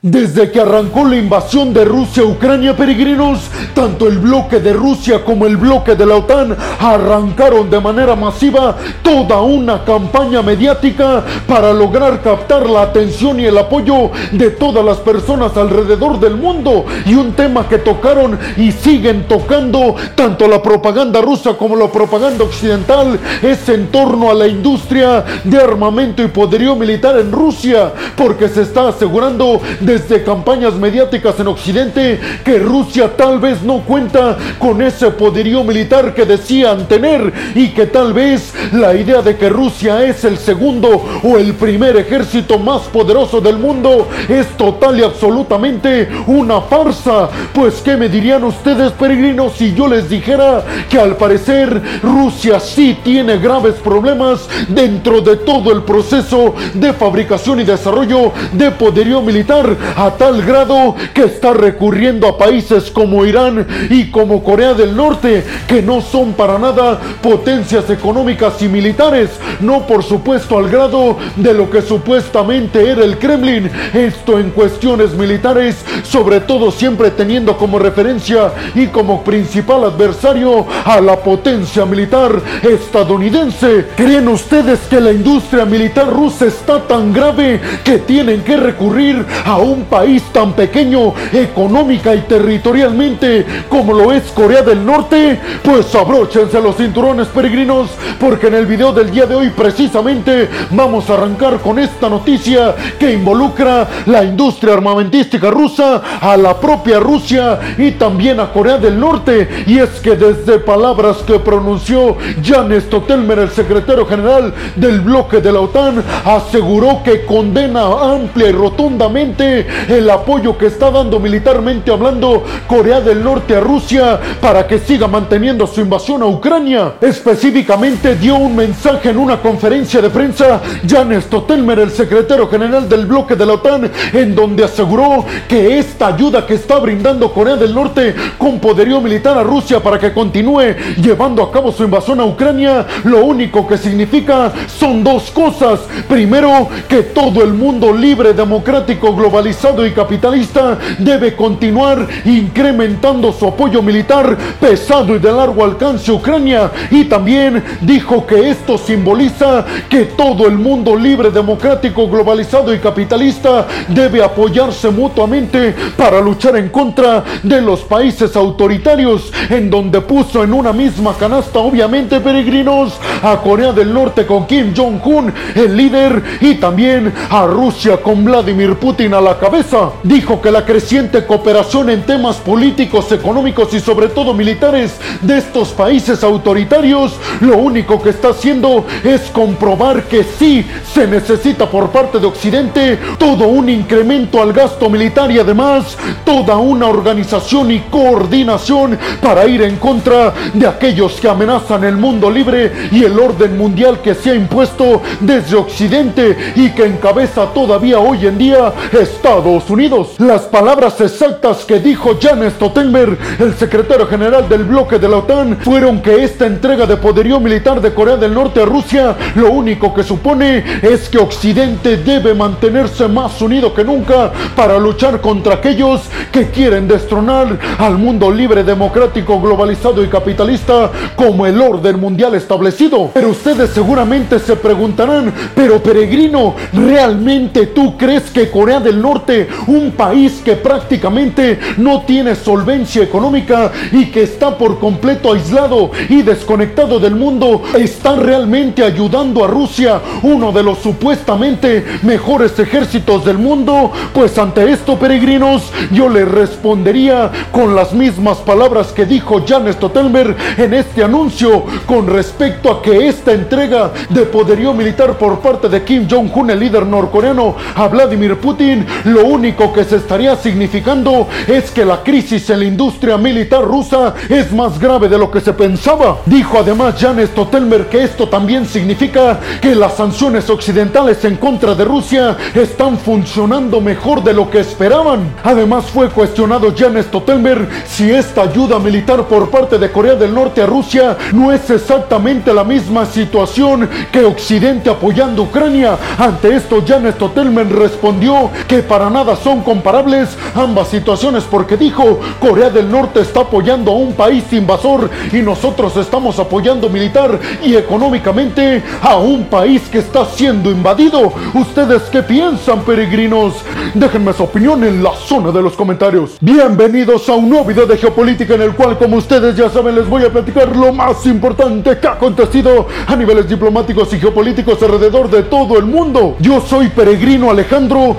Desde que arrancó la invasión de Rusia a Ucrania, peregrinos, tanto el bloque de Rusia como el bloque de la OTAN arrancaron de manera masiva toda una campaña mediática para lograr captar la atención y el apoyo de todas las personas alrededor del mundo. Y un tema que tocaron y siguen tocando tanto la propaganda rusa como la propaganda occidental es en torno a la industria de armamento y poderío militar en Rusia, porque se está asegurando desde campañas mediáticas en Occidente que Rusia tal vez no cuenta con ese poderío militar que decían tener y que tal vez la idea de que Rusia es el segundo o el primer ejército más poderoso del mundo es total y absolutamente una farsa. Pues ¿qué me dirían ustedes peregrinos si yo les dijera que al parecer Rusia sí tiene graves problemas dentro de todo el proceso de fabricación y desarrollo de poderío militar a tal grado que está recurriendo a países como Irán y como Corea del Norte, que no son para nada potencias económicas y militares, no por supuesto al grado de lo que supuestamente era el Kremlin, esto en cuestiones militares, sobre todo siempre teniendo como referencia y como principal adversario a la potencia militar estadounidense. ¿Creen ustedes que la industria militar rusa está tan grave que tienen que recurrir a un país tan pequeño económica y territorialmente como lo es Corea del Norte? Pues abróchense los cinturones peregrinos porque en el video del día de hoy precisamente vamos a arrancar con esta noticia que involucra la industria armamentística rusa, a la propia Rusia y también a Corea del Norte. Y es que desde palabras que pronunció Jan Stotelmer, el secretario general del bloque de la OTAN, aseguró que condena amplia y rotundamente el apoyo que está dando militarmente hablando Corea del Norte a Rusia para que siga manteniendo su invasión a Ucrania. Específicamente dio un mensaje en una conferencia de prensa Jan Stotelmer, el secretario general del bloque de la OTAN, en donde aseguró que esta ayuda que está brindando Corea del Norte con poderío militar a Rusia para que continúe llevando a cabo su invasión a Ucrania, lo único que significa son dos cosas. Primero, que todo el mundo libre, democrático, globalizado y capitalista debe continuar incrementando su apoyo militar pesado y de largo alcance a Ucrania. Y también dijo que esto simboliza que todo el mundo libre, democrático, globalizado y capitalista debe apoyarse mutuamente para luchar en contra de los países autoritarios, en donde puso en una misma canasta, obviamente, peregrinos, a Corea del Norte con Kim Jong-un, el líder, y también a Rusia con Vladimir Putin a la cabeza. Dijo que la creciente cooperación en temas políticos, económicos y sobre todo militares de estos países autoritarios, lo único que está haciendo es comprobar que sí se necesita por parte de Occidente todo un incremento al gasto militar y además toda una organización y coordinación para ir en contra de aquellos que amenazan el mundo libre y el orden mundial que se ha impuesto desde Occidente y que encabeza todavía hoy en día Estados Unidos. Las palabras exactas que dijo Jan Stoltenberg, el secretario general del bloque de la OTAN, fueron que esta entrega de poderío militar de Corea del Norte a Rusia lo único que supone es que Occidente debe mantenerse más unido que nunca para luchar contra aquellos que quieren destronar al mundo libre, democrático, globalizado y capitalista como el orden mundial establecido. Pero ustedes seguramente se preguntarán, pero peregrino, ¿realmente tú crees que Corea del Norte, un país que prácticamente no tiene solvencia económica y que está por completo aislado y desconectado del mundo, está realmente ayudando a Rusia, uno de los supuestamente mejores ejércitos del mundo? Pues ante esto, peregrinos, yo les respondería con las mismas palabras que dijo Jan Stoltenberg en este anuncio con respecto a que esta entrega de poderío militar por parte de Kim Jong-un, el líder norcoreano, a Vladimir Putin, lo único que se estaría significando es que la crisis en la industria militar rusa es más grave de lo que se pensaba. Dijo además Jan Stoltenberg que esto también significa que las sanciones occidentales en contra de Rusia están funcionando mejor de lo que esperaban. Además fue cuestionado Jan Stoltenberg si esta ayuda militar por parte de Corea del Norte a Rusia no es exactamente la misma situación que Occidente apoyando Ucrania. Ante esto Jan Stoltenberg respondió que para nada son comparables ambas situaciones porque dijo, Corea del Norte está apoyando a un país invasor y nosotros estamos apoyando militar y económicamente a un país que está siendo invadido. ¿Ustedes qué piensan, peregrinos? Déjenme su opinión en la zona de los comentarios. Bienvenidos a un nuevo video de geopolítica en el cual, como ustedes ya saben, les voy a platicar lo más importante que ha acontecido a niveles diplomáticos y geopolíticos alrededor de todo el mundo. Yo soy Peregrino Alejandro,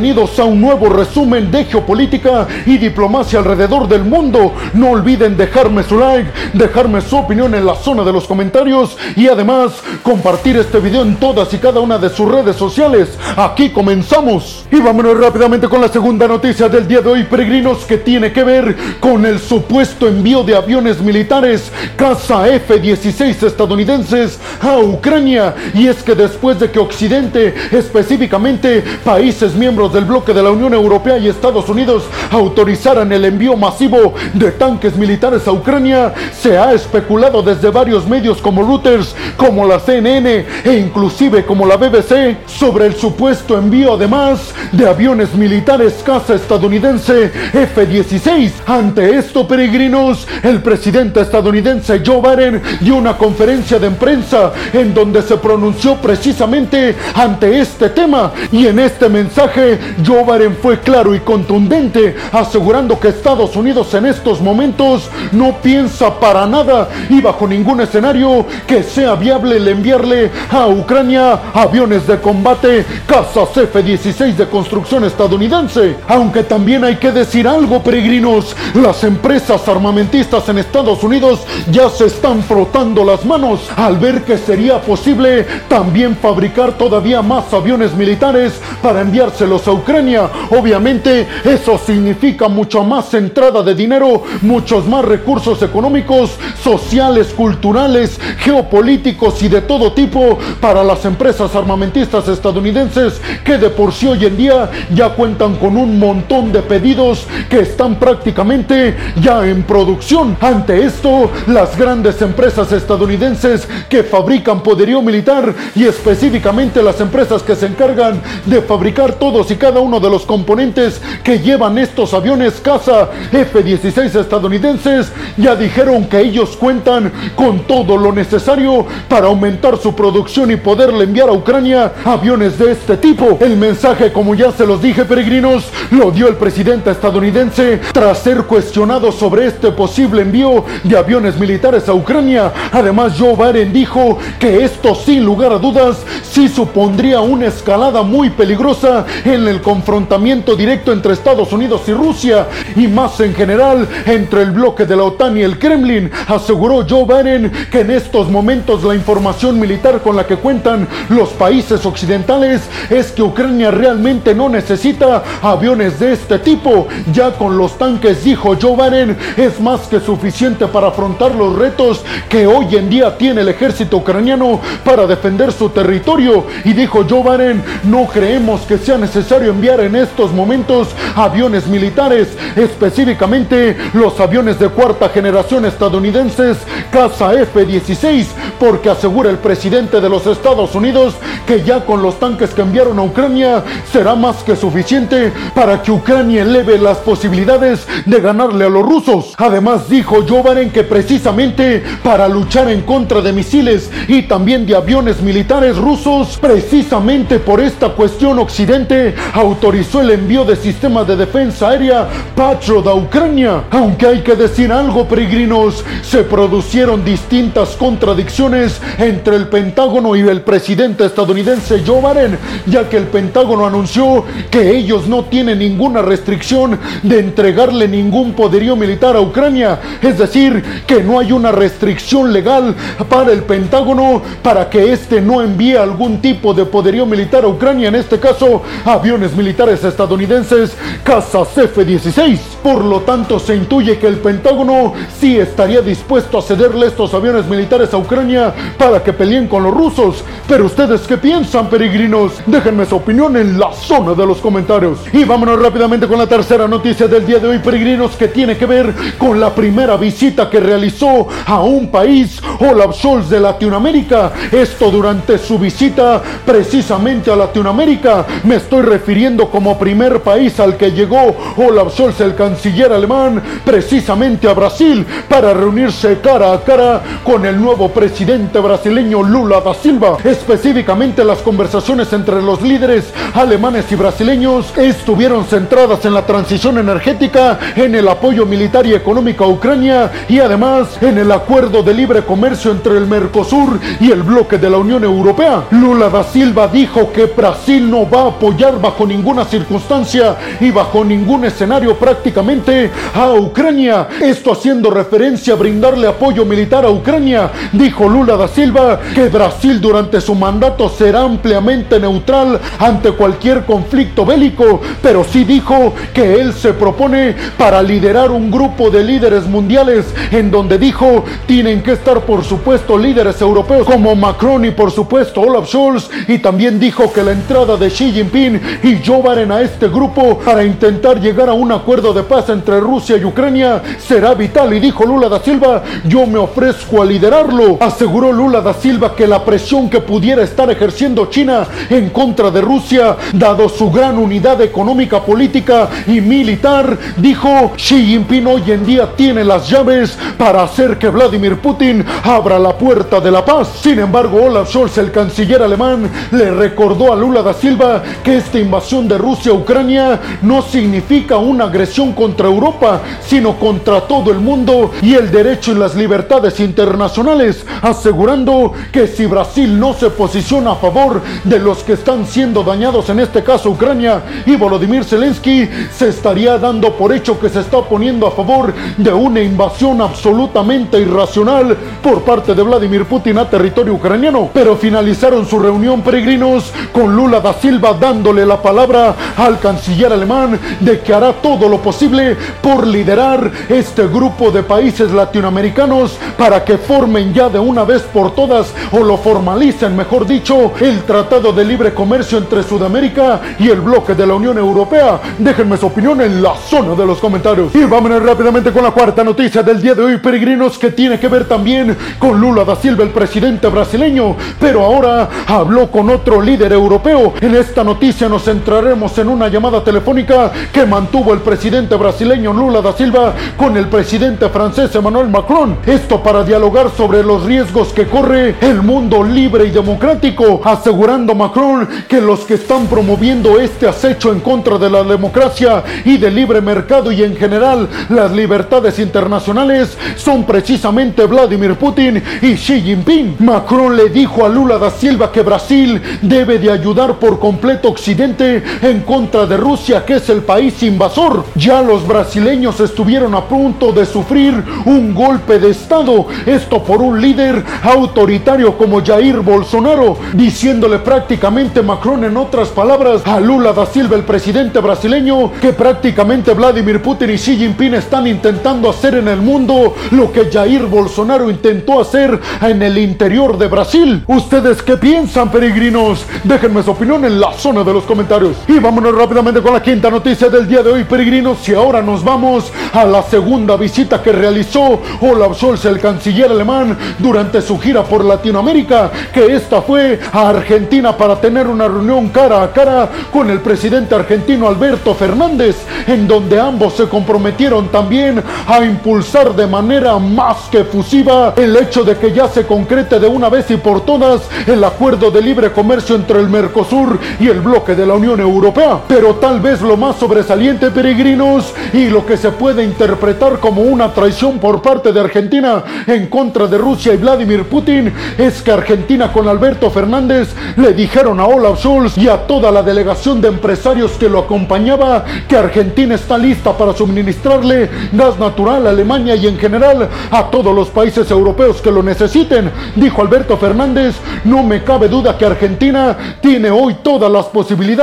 bienvenidos a un nuevo resumen de geopolítica y diplomacia alrededor del mundo. No olviden dejarme su like, dejarme su opinión en la zona de los comentarios y además compartir este video en todas y cada una de sus redes sociales. Aquí comenzamos. Y vámonos rápidamente con la segunda noticia del día de hoy, peregrinos, que tiene que ver con el supuesto envío de aviones militares Casa F-16 estadounidenses a Ucrania. Y es que después de que Occidente, específicamente países miembros del bloque de la Unión Europea y Estados Unidos, autorizaran el envío masivo de tanques militares a Ucrania, se ha especulado desde varios medios como Reuters, como la CNN e inclusive como la BBC sobre el supuesto envío además de aviones militares casa estadounidense F-16. Ante esto, peregrinos, el presidente estadounidense Joe Biden dio una conferencia de prensa en donde se pronunció precisamente ante este tema y en este mensaje Joe Biden fue claro y contundente asegurando que Estados Unidos en estos momentos no piensa para nada y bajo ningún escenario que sea viable el enviarle a Ucrania aviones de combate casas F-16 de construcción estadounidense. Aunque también hay que decir algo, peregrinos, las empresas armamentistas en Estados Unidos ya se están frotando las manos al ver que sería posible también fabricar todavía más aviones militares para enviárselos a Ucrania. Obviamente eso significa mucho más entrada de dinero, muchos más recursos económicos, sociales, culturales, geopolíticos y de todo tipo para las empresas armamentistas estadounidenses que de por sí hoy en día ya cuentan con un montón de pedidos que están prácticamente ya en producción. Ante esto, las grandes empresas estadounidenses que fabrican poderío militar y específicamente las empresas que se encargan de fabricar todos y cada uno de los componentes que llevan estos aviones caza F-16 estadounidenses ya dijeron que ellos cuentan con todo lo necesario para aumentar su producción y poderle enviar a Ucrania aviones de este tipo. El mensaje, como ya se los dije peregrinos, lo dio el presidente estadounidense tras ser cuestionado sobre este posible envío de aviones militares a Ucrania. Además, Joe Biden dijo que esto sin lugar a dudas sí supondría una escalada muy peligrosa en el confrontamiento directo entre Estados Unidos y Rusia y más en general entre el bloque de la OTAN y el Kremlin. Aseguró Joe Biden que en estos momentos la información militar con la que cuentan los países occidentales es que Ucrania realmente no necesita aviones de este tipo. Ya con los tanques, dijo Joe Biden, es más que suficiente para afrontar los retos que hoy en día tiene el ejército ucraniano para defender su territorio. Y dijo Joe Biden, no creemos que sea necesario enviar en estos momentos aviones militares, específicamente los aviones de cuarta generación estadounidenses Casa F-16, porque asegura el presidente de los Estados Unidos que ya con los tanques que enviaron a Ucrania será más que suficiente para que Ucrania eleve las posibilidades de ganarle a los rusos. Además dijo Joe que precisamente para luchar en contra de misiles y también de aviones militares rusos, precisamente por esta cuestión Occidente autorizó el envío de sistemas de defensa aérea Patriot a Ucrania. Aunque hay que decir algo, peregrinos, se producieron distintas contradicciones entre el Pentágono y el presidente estadounidense Joe Biden, ya que el Pentágono anunció que ellos no tienen ninguna restricción de entregarle ningún poderío militar a Ucrania, es decir, que no hay una restricción legal para el Pentágono para que éste no envíe algún tipo de poderío militar a Ucrania, en este caso aviones militares estadounidenses, casas F-16. Por lo tanto, se intuye que el Pentágono sí estaría dispuesto a cederle estos aviones militares a Ucrania para que peleen con los rusos. Pero ustedes qué piensan, peregrinos? Déjenme su opinión en la zona de los comentarios. Y vámonos rápidamente con la tercera noticia del día de hoy, peregrinos, que tiene que ver con la primera visita que realizó a un país, Olaf Scholz de Latinoamérica. Esto durante su visita precisamente a Latinoamérica. Me estoy refiriendo como primer país al que llegó Olaf Scholz, el canciller alemán, precisamente a Brasil para reunirse cara a cara con el nuevo presidente brasileño Lula da Silva. Específicamente las conversaciones entre los líderes alemanes y brasileños estuvieron centradas en la transición energética, en el apoyo militar y económico a Ucrania y además en el acuerdo de libre comercio entre el Mercosur y el bloque de la Unión Europea. Lula da Silva dijo que Brasil no va a apoyar bajo ninguna circunstancia y bajo ningún escenario prácticamente a Ucrania. Esto haciendo referencia a brindarle apoyo militar a Ucrania. Dijo Lula da Silva que Brasil durante su mandato será ampliamente neutral ante cualquier conflicto bélico, pero sí dijo que él se propone para liderar un grupo de líderes mundiales en donde dijo tienen que estar por supuesto líderes europeos como Macron y por supuesto Olaf Scholz y también dijo que la entrada de Xi Jinping y Joe Biden a este grupo para intentar llegar a un acuerdo de paz entre Rusia y Ucrania. Será vital y dijo Lula da Silva yo me ofrezco a liderarlo. Aseguró Lula da Silva que la presión que pudiera estar ejerciendo China en contra de Rusia dado su gran unidad económica política y militar dijo Xi Jinping hoy en día tiene las llaves para hacer que Vladimir Putin abra la puerta de la paz. Sin embargo Olaf Scholz el canciller alemán le recordó a Lula da Silva que esta invasión de Rusia a Ucrania no significa una agresión contra Europa, sino contra todo el mundo y el derecho y las libertades internacionales, asegurando que si Brasil no se posiciona a favor de los que están siendo dañados, en este caso Ucrania y Volodymyr Zelensky, se estaría dando por hecho que se está poniendo a favor de una invasión absolutamente irracional por parte de Vladimir Putin a territorio ucraniano. Pero finalizaron su reunión peregrinos con Lula da Silva dándole la palabra al canciller alemán de que hará todo lo posible por liderar este grupo de países latinoamericanos para que formen ya de una vez por todas o lo formalicen, mejor dicho, el Tratado de Libre Comercio entre Sudamérica y el bloque de la Unión Europea. Déjenme su opinión en la zona de los comentarios. Y vámonos rápidamente con la cuarta noticia del día de hoy, peregrinos, que tiene que ver también con Lula da Silva, el presidente brasileño, pero ahora habló con otro líder europeo. En esta noticia nos centraremos en una llamada telefónica que mantuvo el presidente brasileño Lula da Silva con el presidente francés Emmanuel Macron. Esto para dialogar sobre los riesgos que corre el mundo libre y democrático, asegurando Macron que los que están promoviendo este acecho en contra de la democracia y del libre mercado y en general las libertades internacionales son precisamente Vladimir Putin y Xi Jinping. Macron le dijo a Lula da Silva que Brasil debe de ayudar por completo Occidente en contra de Rusia, que es el país invasor. Ya los brasileños estuvieron a punto de sufrir un golpe de Estado, esto por un líder autoritario como Jair Bolsonaro, diciéndole prácticamente Macron en otras palabras a Lula da Silva, el presidente brasileño, que prácticamente Vladimir Putin y Xi Jinping están intentando hacer en el mundo lo que Jair Bolsonaro intentó hacer en el interior de Brasil. ¿Ustedes qué piensan, peregrinos? Déjenme su opinión en la zona de los comentarios. Y vámonos rápidamente con la quinta noticia del día de hoy, peregrinos. Y ahora nos vamos a la segunda visita que realizó Olaf Scholz, el canciller alemán, durante su gira por Latinoamérica, que esta fue a Argentina para tener una reunión cara a cara con el presidente argentino Alberto Fernández, en donde ambos se comprometieron también a impulsar de manera más que efusiva el hecho de que ya se concrete de una vez y por todas el acuerdo de libre comercio entre el Mercosur y el bloque de la Unión Europea. Pero tal vez lo más sobresaliente, peregrinos, y lo que se puede interpretar como una traición por parte de Argentina en contra de Rusia y Vladimir Putin, es que Argentina con Alberto Fernández le dijeron a Olaf Scholz y a toda la delegación de empresarios que lo acompañaba que Argentina está lista para suministrarle gas natural a Alemania y en general a todos los países europeos que lo necesiten. Dijo Alberto Fernández, no me cabe duda que Argentina tiene hoy todas las posibilidades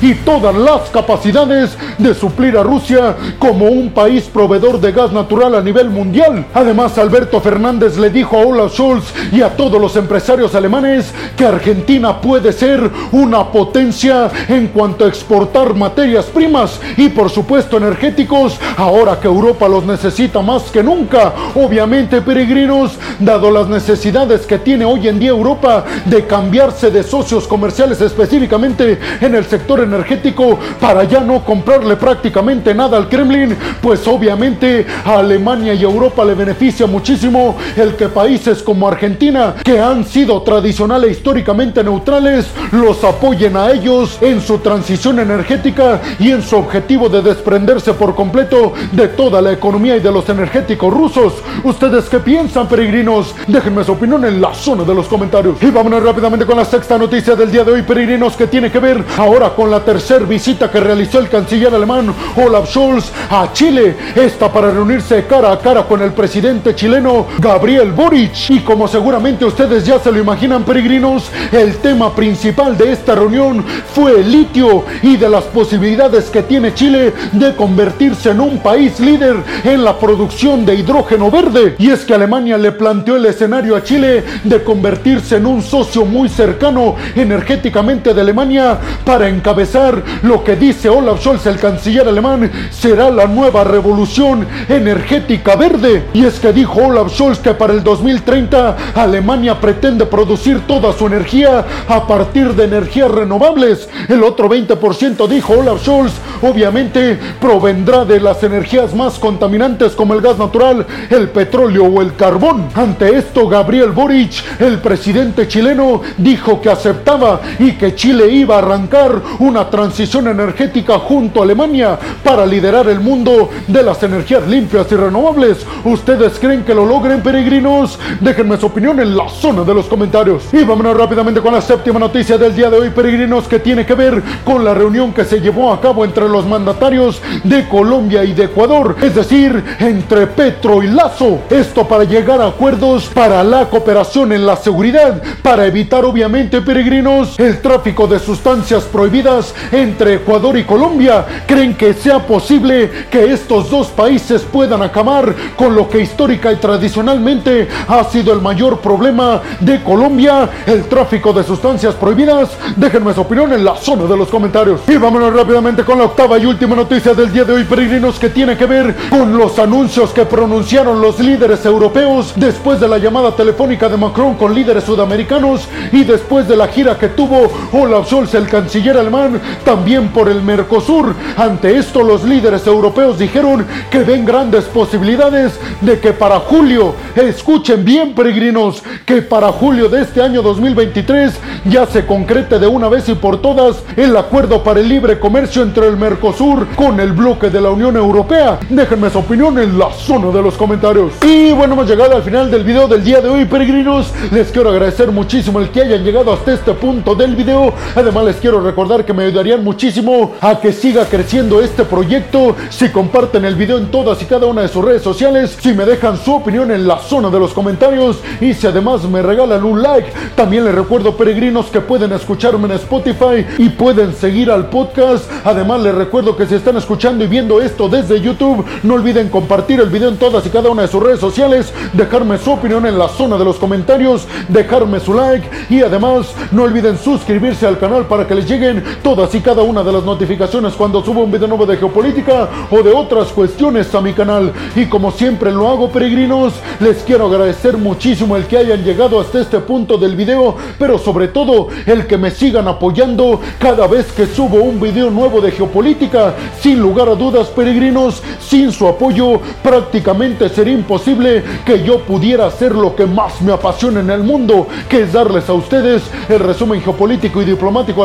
y todas las capacidades de suplir a Rusia como un país proveedor de gas natural a nivel mundial. Además, Alberto Fernández le dijo a Olaf Scholz y a todos los empresarios alemanes que Argentina puede ser una potencia en cuanto a exportar materias primas y por supuesto energéticos ahora que Europa los necesita más que nunca. Obviamente, peregrinos, dado las necesidades que tiene hoy en día Europa de cambiarse de socios comerciales específicamente en el sector energético para ya no comprarle prácticamente nada al Kremlin, pues obviamente a Alemania y Europa le beneficia muchísimo el que países como Argentina, que han sido tradicional e históricamente neutrales, los apoyen a ellos en su transición energética y en su objetivo de desprenderse por completo de toda la economía y de los energéticos rusos. ¿Ustedes qué piensan, peregrinos? Déjenme su opinión en la zona de los comentarios. Y vámonos rápidamente con la sexta noticia del día de hoy, peregrinos, que tiene que ver ahora con la tercera visita que realizó el canciller alemán Olaf Scholz a Chile. Esta para reunirse cara a cara con el presidente chileno Gabriel Boric. Y como seguramente ustedes ya se lo imaginan, peregrinos, el tema principal de esta reunión fue el litio y de las posibilidades que tiene Chile de convertirse en un país líder en la producción de hidrógeno verde. Y es que Alemania le planteó el escenario a Chile de convertirse en un socio muy cercano energéticamente de Alemania encabezar lo que dice Olaf Scholz, el canciller alemán, será la nueva revolución energética verde. Y es que dijo Olaf Scholz que para el 2030 Alemania pretende producir toda su energía a partir de energías renovables. El otro 20% dijo Olaf Scholz, obviamente provendrá de las energías más contaminantes como el gas natural, el petróleo o el carbón. Ante esto, Gabriel Boric, el presidente chileno, dijo que aceptaba y que Chile iba a arrancar una transición energética junto a Alemania para liderar el mundo de las energías limpias y renovables. ¿Ustedes creen que lo logren, peregrinos? Déjenme su opinión en la zona de los comentarios. Y vámonos rápidamente con la séptima noticia del día de hoy, peregrinos, que tiene que ver con la reunión que se llevó a cabo entre los mandatarios de Colombia y de Ecuador, es decir, entre Petro y Lazo. Esto para llegar a acuerdos para la cooperación en la seguridad, para evitar obviamente, peregrinos, el tráfico de sustancias prohibidas entre Ecuador y Colombia. ¿Creen que sea posible que estos dos países puedan acabar con lo que histórica y tradicionalmente ha sido el mayor problema de Colombia, el tráfico de sustancias prohibidas? Déjenme su opinión en la zona de los comentarios. Y vámonos rápidamente con la octava y última noticia del día de hoy, peregrinos, que tiene que ver con los anuncios que pronunciaron los líderes europeos después de la llamada telefónica de Macron con líderes sudamericanos y después de la gira que tuvo Olaf Scholz, el canciller alemán, también por el Mercosur. Ante esto, los líderes europeos dijeron que ven grandes posibilidades de que para julio, escuchen bien peregrinos, que para julio de este año 2023 ya se concrete de una vez y por todas el acuerdo para el libre comercio entre el Mercosur con el bloque de la Unión Europea. Déjenme su opinión en la zona de los comentarios. Y bueno, hemos llegado al final del video del día de hoy, peregrinos. Les quiero agradecer muchísimo el que hayan llegado hasta este punto del video. Además, les quiero recordar que me ayudarían muchísimo a que siga creciendo este proyecto si comparten el video en todas y cada una de sus redes sociales, si me dejan su opinión en la zona de los comentarios y si además me regalan un like. También les recuerdo, peregrinos, que pueden escucharme en Spotify y pueden seguir al podcast. Además, les recuerdo que si están escuchando y viendo esto desde YouTube, no olviden compartir el video en todas y cada una de sus redes sociales, dejarme su opinión en la zona de los comentarios, dejarme su like y además no olviden suscribirse al canal para que les lleguen todas y cada una de las notificaciones cuando subo un video nuevo de geopolítica o de otras cuestiones a mi canal. Y como siempre lo hago, peregrinos, les quiero agradecer muchísimo el que hayan llegado hasta este punto del video, pero sobre todo el que me sigan apoyando cada vez que subo un video nuevo de geopolítica. Sin lugar a dudas, peregrinos, sin su apoyo prácticamente sería imposible que yo pudiera hacer lo que más me apasiona en el mundo, que es darles a ustedes el resumen geopolítico y diplomático